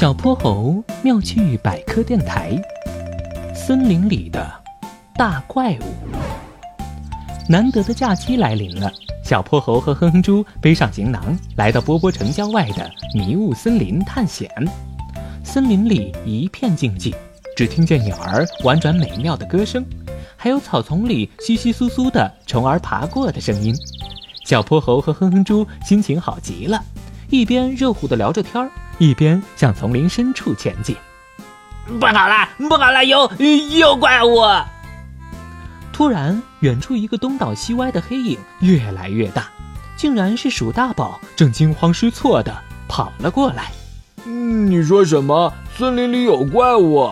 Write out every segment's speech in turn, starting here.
小泼猴妙趣百科电台：森林里的大怪物。难得的假期来临了，小泼猴和哼哼猪背上行囊，来到波波城郊外的迷雾森林探险。森林里一片静寂，只听见鸟儿婉转美妙的歌声，还有草丛里窸窸窣窣的虫儿爬过的声音。小泼猴和哼哼猪心情好极了，一边热乎的聊着天儿。一边向丛林深处前进，不好了，不好了，有有怪物！突然，远处一个东倒西歪的黑影越来越大，竟然是鼠大宝，正惊慌失措的跑了过来。你说什么？森林里有怪物？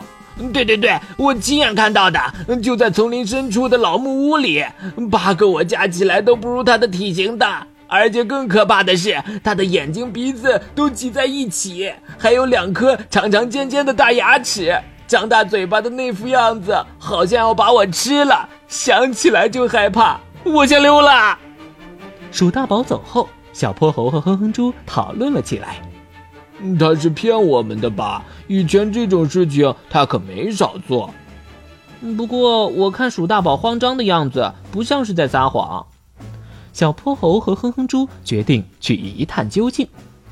对对对，我亲眼看到的，就在丛林深处的老木屋里，八个我加起来都不如它的体型大。而且更可怕的是，他的眼睛、鼻子都挤在一起，还有两颗长长尖尖的大牙齿，张大嘴巴的那副样子，好像要把我吃了。想起来就害怕，我先溜了。鼠大宝走后，小泼猴和哼哼猪讨论了起来。他是骗我们的吧？以前这种事情他可没少做。不过我看鼠大宝慌张的样子，不像是在撒谎。小泼猴和哼哼猪决定去一探究竟。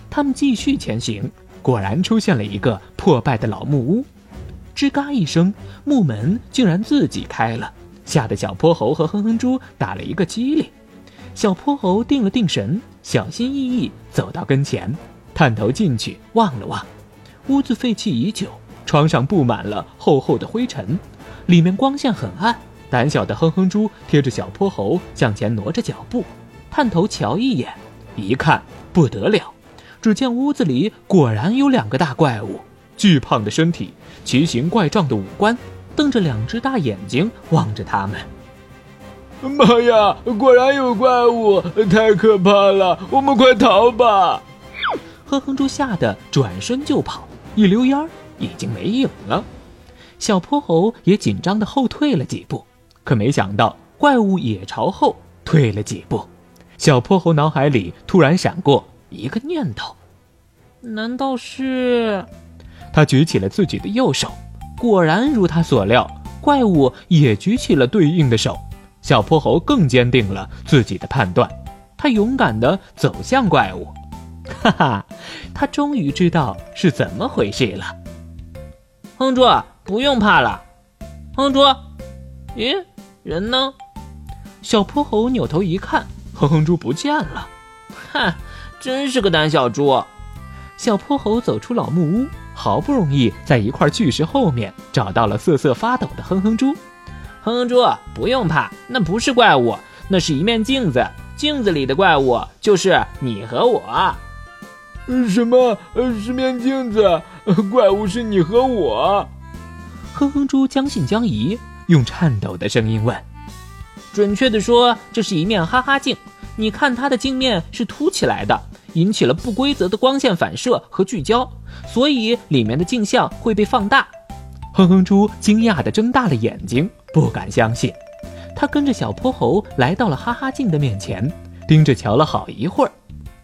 他们继续前行，果然出现了一个破败的老木屋。吱嘎一声，木门竟然自己开了，吓得小泼猴和哼哼猪打了一个激灵。小泼猴定了定神，小心翼翼走到跟前，探头进去望了望。屋子废弃已久，窗上布满了厚厚的灰尘，里面光线很暗。胆小的哼哼猪贴着小泼猴向前挪着脚步，探头瞧一眼，一看不得了，只见屋子里果然有两个大怪物，巨胖的身体，奇形怪状的五官，瞪着两只大眼睛望着他们。妈呀，果然有怪物，太可怕了！我们快逃吧！哼哼猪吓得转身就跑，一溜烟儿已经没影了。小泼猴也紧张的后退了几步。可没想到，怪物也朝后退了几步。小泼猴脑海里突然闪过一个念头：难道是？他举起了自己的右手，果然如他所料，怪物也举起了对应的手。小泼猴更坚定了自己的判断，他勇敢地走向怪物。哈哈，他终于知道是怎么回事了。哼猪，不用怕了。哼猪，咦？人呢？小泼猴扭头一看，哼哼猪不见了。哼，真是个胆小猪。小泼猴走出老木屋，好不容易在一块巨石后面找到了瑟瑟发抖的哼哼猪。哼哼猪，不用怕，那不是怪物，那是一面镜子。镜子里的怪物就是你和我。什么？是面镜子？怪物是你和我？哼哼猪将信将疑。用颤抖的声音问：“准确的说，这是一面哈哈镜。你看它的镜面是凸起来的，引起了不规则的光线反射和聚焦，所以里面的镜像会被放大。”哼哼猪惊讶地睁大了眼睛，不敢相信。他跟着小泼猴来到了哈哈镜的面前，盯着瞧了好一会儿。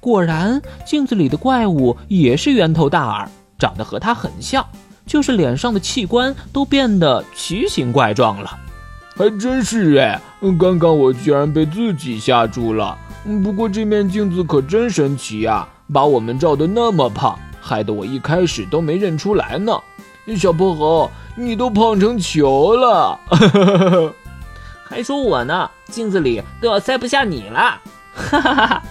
果然，镜子里的怪物也是圆头大耳，长得和他很像。就是脸上的器官都变得奇形怪状了，还真是哎！刚刚我居然被自己吓住了。不过这面镜子可真神奇呀，把我们照得那么胖，害得我一开始都没认出来呢。小泼猴，你都胖成球了，还说我呢？镜子里都要塞不下你了，哈哈哈哈！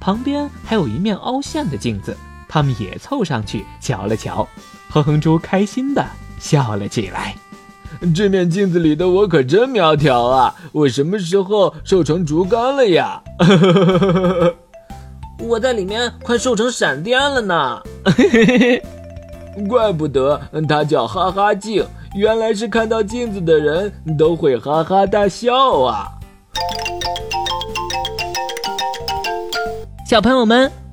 旁边还有一面凹陷的镜子，他们也凑上去瞧了瞧。哼哼猪开心的笑了起来，这面镜子里的我可真苗条啊！我什么时候瘦成竹竿了呀？我在里面快瘦成闪电了呢！怪不得它叫哈哈镜，原来是看到镜子的人都会哈哈大笑啊！小朋友们。